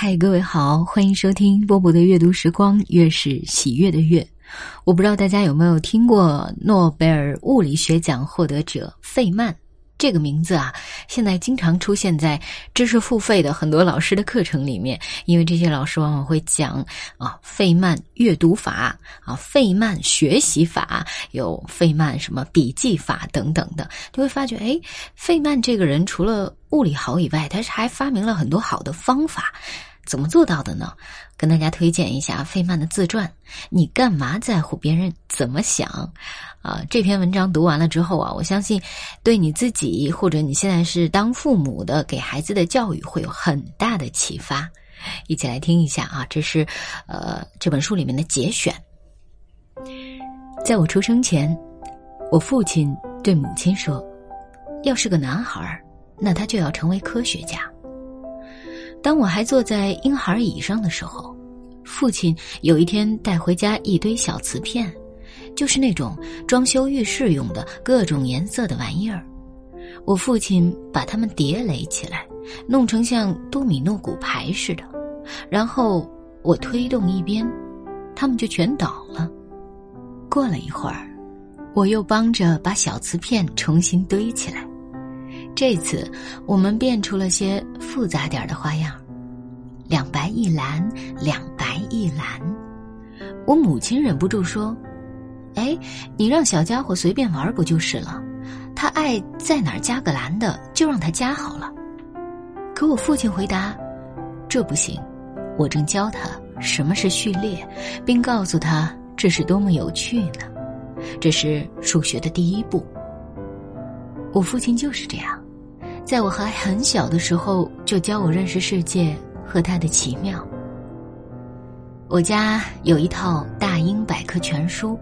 嗨，各位好，欢迎收听波波的阅读时光，月是喜悦的月。我不知道大家有没有听过诺贝尔物理学奖获得者费曼。这个名字啊，现在经常出现在知识付费的很多老师的课程里面，因为这些老师往往会讲啊，费曼阅读法啊，费曼学习法，有费曼什么笔记法等等的，就会发觉，哎，费曼这个人除了物理好以外，他还发明了很多好的方法，怎么做到的呢？跟大家推荐一下费曼的自传。你干嘛在乎别人怎么想？啊，这篇文章读完了之后啊，我相信对你自己或者你现在是当父母的，给孩子的教育会有很大的启发。一起来听一下啊，这是呃这本书里面的节选。在我出生前，我父亲对母亲说：“要是个男孩，那他就要成为科学家。”当我还坐在婴孩椅上的时候，父亲有一天带回家一堆小瓷片。就是那种装修浴室用的各种颜色的玩意儿，我父亲把它们叠垒起来，弄成像多米诺骨牌似的，然后我推动一边，它们就全倒了。过了一会儿，我又帮着把小瓷片重新堆起来，这次我们变出了些复杂点的花样，两白一蓝，两白一蓝。我母亲忍不住说。哎，你让小家伙随便玩不就是了？他爱在哪儿加个蓝的，就让他加好了。可我父亲回答：“这不行，我正教他什么是序列，并告诉他这是多么有趣呢。这是数学的第一步。”我父亲就是这样，在我还很小的时候就教我认识世界和它的奇妙。我家有一套大英百科全书。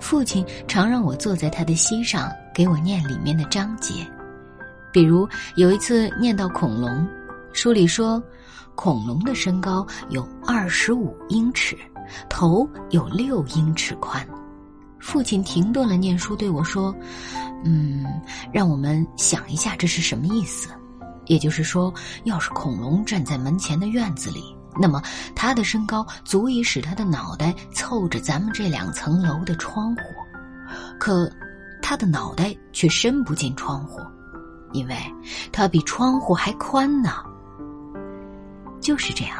父亲常让我坐在他的膝上，给我念里面的章节。比如有一次念到恐龙，书里说，恐龙的身高有二十五英尺，头有六英尺宽。父亲停顿了念书，对我说：“嗯，让我们想一下这是什么意思。也就是说，要是恐龙站在门前的院子里。”那么，他的身高足以使他的脑袋凑着咱们这两层楼的窗户，可他的脑袋却伸不进窗户，因为他比窗户还宽呢。就是这样，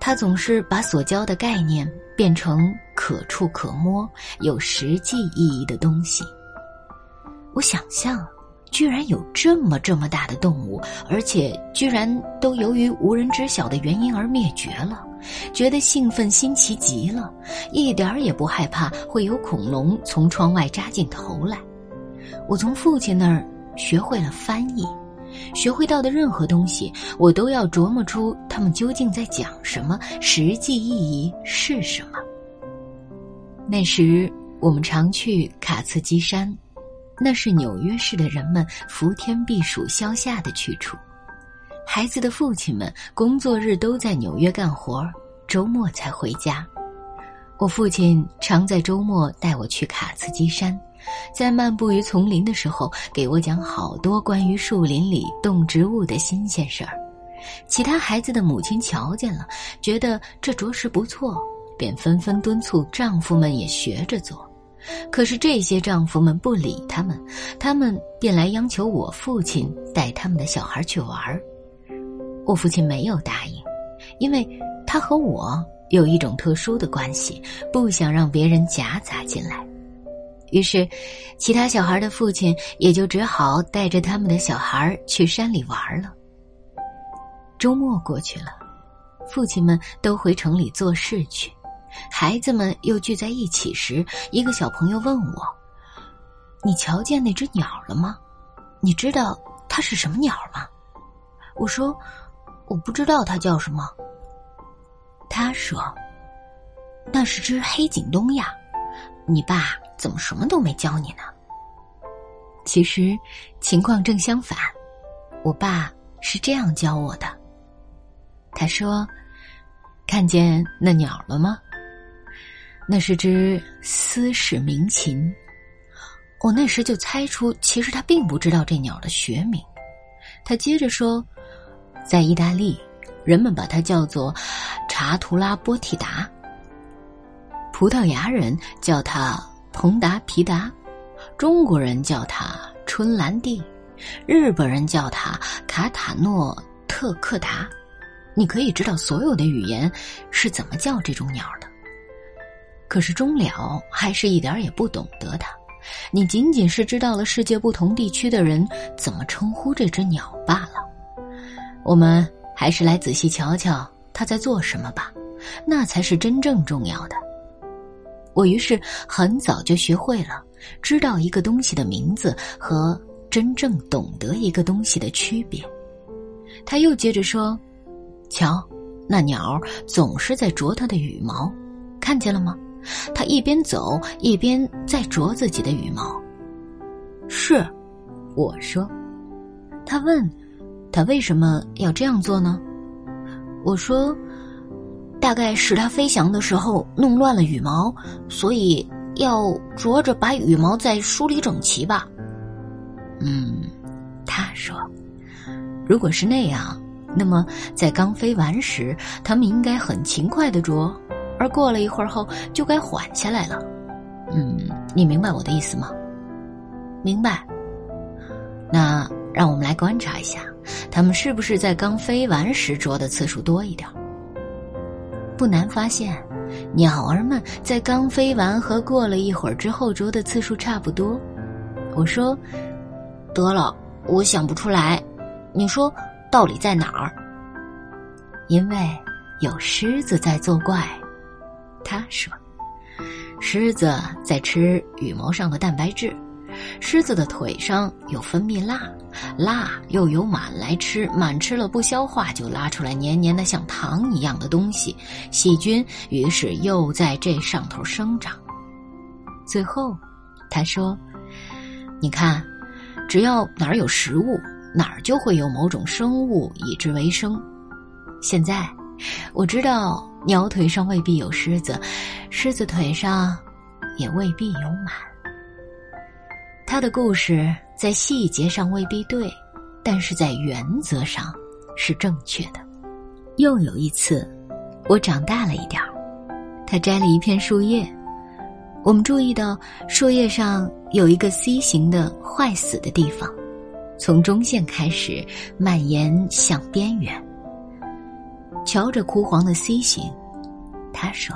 他总是把所教的概念变成可触可摸、有实际意义的东西。我想象。居然有这么这么大的动物，而且居然都由于无人知晓的原因而灭绝了，觉得兴奋新奇极了，一点儿也不害怕会有恐龙从窗外扎进头来。我从父亲那儿学会了翻译，学会到的任何东西，我都要琢磨出他们究竟在讲什么，实际意义是什么。那时我们常去卡茨基山。那是纽约市的人们伏天避暑消夏的去处，孩子的父亲们工作日都在纽约干活，周末才回家。我父亲常在周末带我去卡茨基山，在漫步于丛林的时候，给我讲好多关于树林里动植物的新鲜事儿。其他孩子的母亲瞧见了，觉得这着实不错，便纷纷敦促丈夫们也学着做。可是这些丈夫们不理他们，他们便来央求我父亲带他们的小孩去玩。我父亲没有答应，因为他和我有一种特殊的关系，不想让别人夹杂进来。于是，其他小孩的父亲也就只好带着他们的小孩去山里玩了。周末过去了，父亲们都回城里做事去。孩子们又聚在一起时，一个小朋友问我：“你瞧见那只鸟了吗？你知道它是什么鸟吗？”我说：“我不知道它叫什么。”他说：“那是只黑颈东呀。”你爸怎么什么都没教你呢？其实情况正相反，我爸是这样教我的。他说：“看见那鸟了吗？”那是只斯氏鸣禽，我那时就猜出，其实他并不知道这鸟的学名。他接着说，在意大利，人们把它叫做查图拉波提达。葡萄牙人叫它蓬达皮达，中国人叫它春兰地，日本人叫它卡塔诺特克达。你可以知道所有的语言是怎么叫这种鸟的，可是终了还是一点也不懂得它。你仅仅是知道了世界不同地区的人怎么称呼这只鸟罢了。我们还是来仔细瞧瞧它在做什么吧，那才是真正重要的。我于是很早就学会了知道一个东西的名字和真正懂得一个东西的区别。他又接着说：“瞧，那鸟总是在啄它的羽毛，看见了吗？”他一边走一边在啄自己的羽毛。是，我说。他问，他为什么要这样做呢？我说，大概是他飞翔的时候弄乱了羽毛，所以要啄着把羽毛再梳理整齐吧。嗯，他说，如果是那样，那么在刚飞完时，他们应该很勤快的啄。而过了一会儿后，就该缓下来了。嗯，你明白我的意思吗？明白。那让我们来观察一下，他们是不是在刚飞完时啄的次数多一点？不难发现，鸟儿们在刚飞完和过了一会儿之后啄的次数差不多。我说：“得了，我想不出来。你说道理在哪儿？”因为有狮子在作怪。他说：“狮子在吃羽毛上的蛋白质，狮子的腿上有分泌蜡，蜡又由螨来吃，螨吃了不消化，就拉出来黏黏的像糖一样的东西，细菌于是又在这上头生长。最后，他说：‘你看，只要哪儿有食物，哪儿就会有某种生物以之为生。’现在，我知道。”鸟腿上未必有虱子，狮子腿上也未必有螨。他的故事在细节上未必对，但是在原则上是正确的。又有一次，我长大了一点儿，他摘了一片树叶，我们注意到树叶上有一个 C 型的坏死的地方，从中线开始蔓延向边缘。瞧着枯黄的 C 型，他说，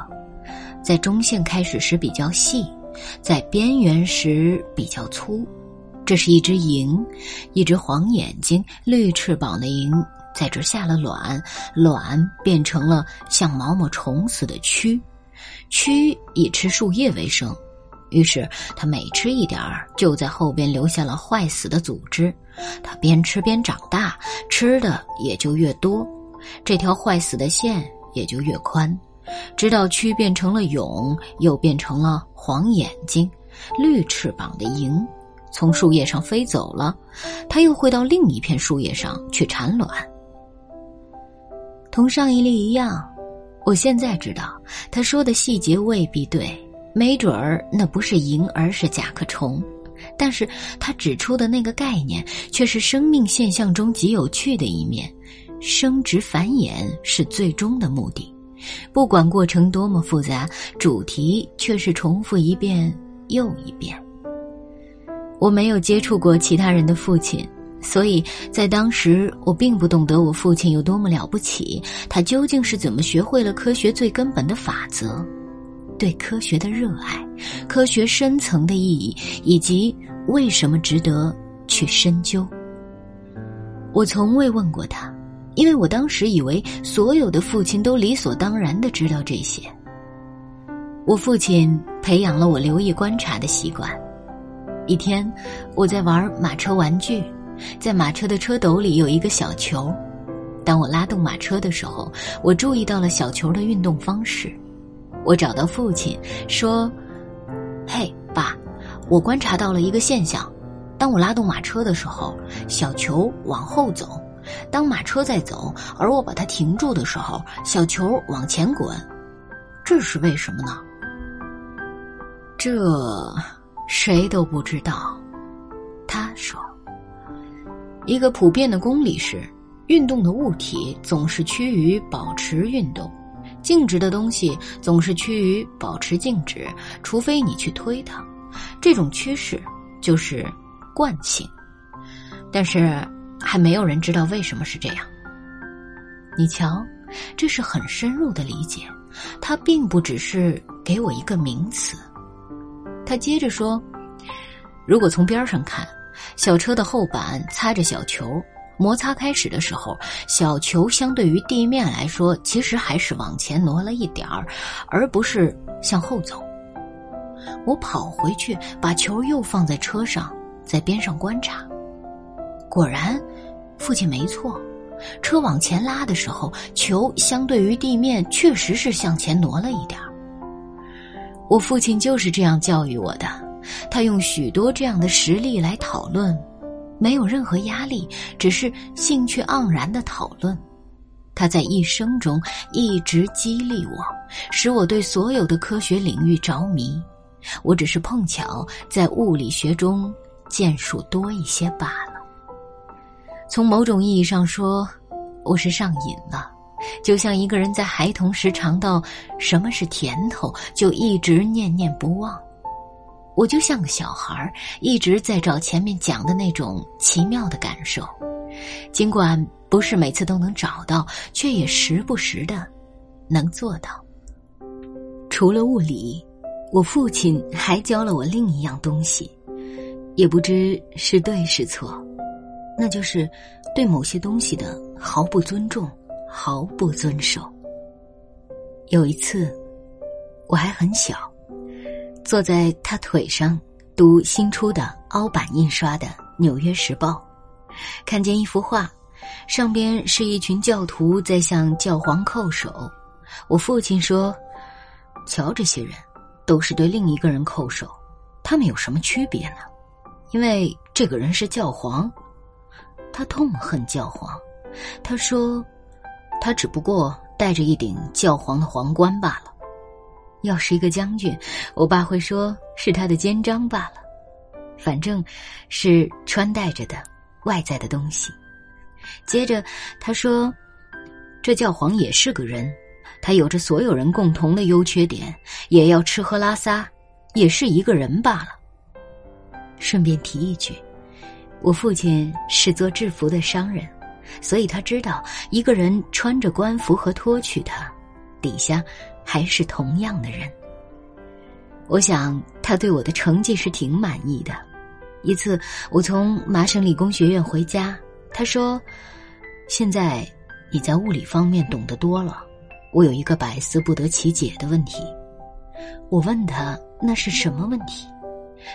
在中线开始时比较细，在边缘时比较粗。这是一只蝇，一只黄眼睛、绿翅膀的蝇，在这下了卵，卵变成了像毛毛虫似的蛆，蛆以吃树叶为生，于是它每吃一点儿，就在后边留下了坏死的组织。它边吃边长大，吃的也就越多。这条坏死的线也就越宽，直到蛆变成了蛹，又变成了黄眼睛、绿翅膀的蝇，从树叶上飞走了。它又会到另一片树叶上去产卵。同上一例一样，我现在知道他说的细节未必对，没准儿那不是蝇，而是甲壳虫。但是他指出的那个概念，却是生命现象中极有趣的一面。生殖繁衍是最终的目的，不管过程多么复杂，主题却是重复一遍又一遍。我没有接触过其他人的父亲，所以在当时我并不懂得我父亲有多么了不起，他究竟是怎么学会了科学最根本的法则，对科学的热爱，科学深层的意义，以及为什么值得去深究。我从未问过他。因为我当时以为所有的父亲都理所当然的知道这些。我父亲培养了我留意观察的习惯。一天，我在玩马车玩具，在马车的车斗里有一个小球。当我拉动马车的时候，我注意到了小球的运动方式。我找到父亲，说：“嘿，爸，我观察到了一个现象。当我拉动马车的时候，小球往后走。”当马车在走，而我把它停住的时候，小球往前滚，这是为什么呢？这谁都不知道。他说：“一个普遍的公理是，运动的物体总是趋于保持运动，静止的东西总是趋于保持静止，除非你去推它。这种趋势就是惯性。但是还没有人知道为什么是这样。你瞧，这是很深入的理解，它并不只是给我一个名词。他接着说：“如果从边上看，小车的后板擦着小球。”摩擦开始的时候，小球相对于地面来说，其实还是往前挪了一点儿，而不是向后走。我跑回去，把球又放在车上，在边上观察。果然，父亲没错，车往前拉的时候，球相对于地面确实是向前挪了一点儿。我父亲就是这样教育我的，他用许多这样的实例来讨论。没有任何压力，只是兴趣盎然的讨论。他在一生中一直激励我，使我对所有的科学领域着迷。我只是碰巧在物理学中见数多一些罢了。从某种意义上说，我是上瘾了，就像一个人在孩童时尝到什么是甜头，就一直念念不忘。我就像个小孩一直在找前面讲的那种奇妙的感受，尽管不是每次都能找到，却也时不时的能做到。除了物理，我父亲还教了我另一样东西，也不知是对是错，那就是对某些东西的毫不尊重、毫不遵守。有一次，我还很小。坐在他腿上读新出的凹版印刷的《纽约时报》，看见一幅画，上边是一群教徒在向教皇叩首。我父亲说：“瞧这些人，都是对另一个人叩首，他们有什么区别呢？因为这个人是教皇。”他痛恨教皇，他说：“他只不过戴着一顶教皇的皇冠罢了。”要是一个将军，我爸会说是他的肩章罢了，反正，是穿戴着的外在的东西。接着他说：“这教皇也是个人，他有着所有人共同的优缺点，也要吃喝拉撒，也是一个人罢了。”顺便提一句，我父亲是做制服的商人，所以他知道一个人穿着官服和脱去它，底下。还是同样的人。我想他对我的成绩是挺满意的。一次，我从麻省理工学院回家，他说：“现在你在物理方面懂得多了，我有一个百思不得其解的问题。”我问他那是什么问题？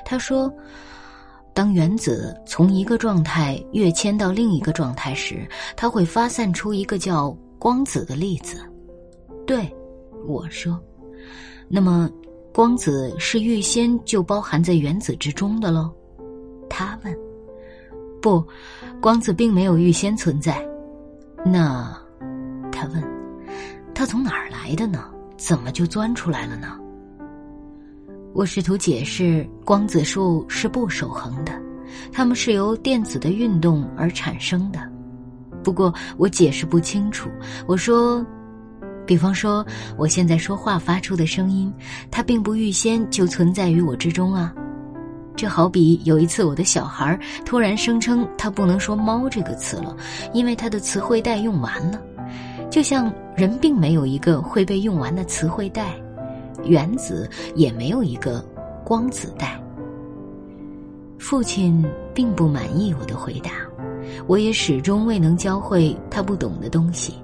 他说：“当原子从一个状态跃迁到另一个状态时，它会发散出一个叫光子的粒子。”对。我说：“那么，光子是预先就包含在原子之中的喽？”他问：“不，光子并没有预先存在。”那，他问：“它从哪儿来的呢？怎么就钻出来了呢？”我试图解释，光子数是不守恒的，它们是由电子的运动而产生的。不过我解释不清楚。我说。比方说，我现在说话发出的声音，它并不预先就存在于我之中啊。这好比有一次，我的小孩突然声称他不能说“猫”这个词了，因为他的词汇袋用完了。就像人并没有一个会被用完的词汇袋，原子也没有一个光子带。父亲并不满意我的回答，我也始终未能教会他不懂的东西。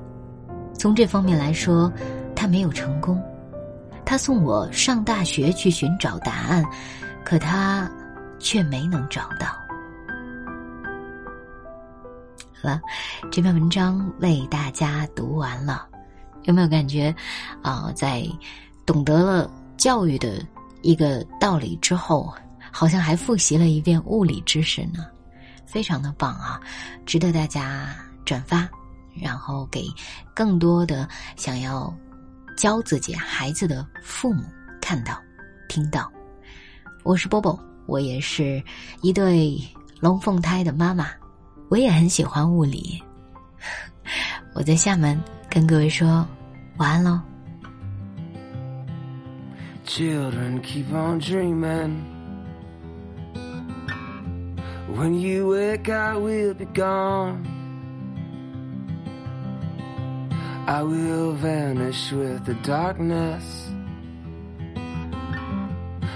从这方面来说，他没有成功。他送我上大学去寻找答案，可他却没能找到。好了，这篇文章为大家读完了，有没有感觉啊？在懂得了教育的一个道理之后，好像还复习了一遍物理知识呢，非常的棒啊，值得大家转发。然后给更多的想要教自己孩子的父母看到、听到。我是波波，我也是一对龙凤胎的妈妈，我也很喜欢物理。我在厦门跟各位说晚安喽。Children keep on dreaming. When you wake, I will be gone. I will vanish with the darkness.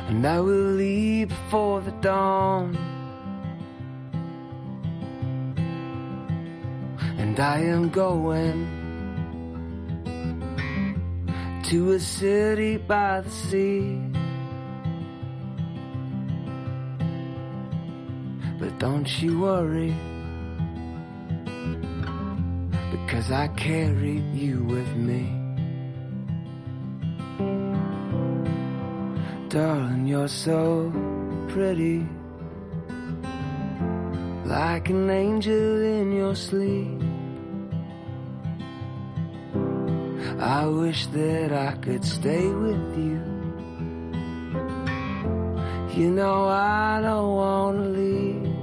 And I will leave before the dawn. And I am going to a city by the sea. But don't you worry, because I carry you with me. Darling, you're so pretty, like an angel in your sleep. I wish that I could stay with you. You know I don't wanna leave.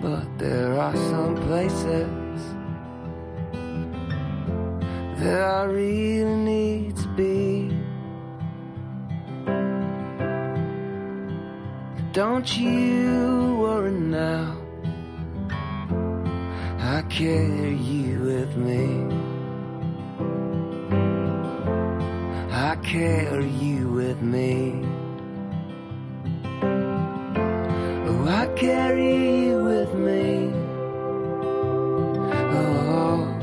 But there are some places that I really need to be. Don't you worry now. I carry you with me. I carry you with me. Oh, I carry you with me. Oh,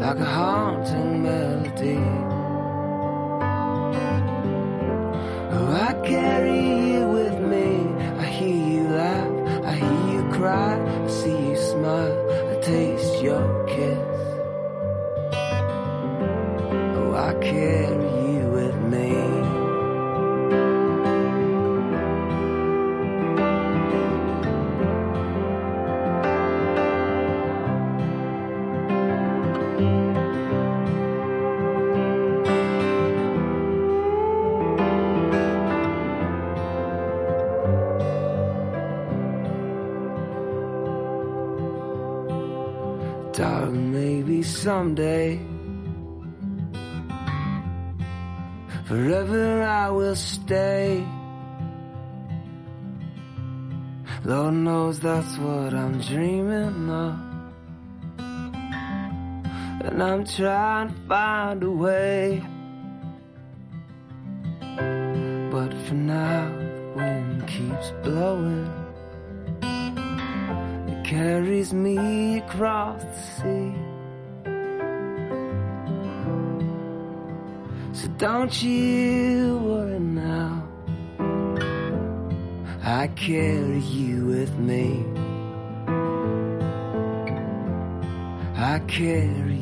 like a haunting melody. Oh, I carry You with me. Darling, maybe someday Forever I will stay. Lord knows that's what I'm dreaming of. And I'm trying to find a way. But for now the wind keeps blowing. It carries me across the sea. So don't you worry now. I carry you with me. I carry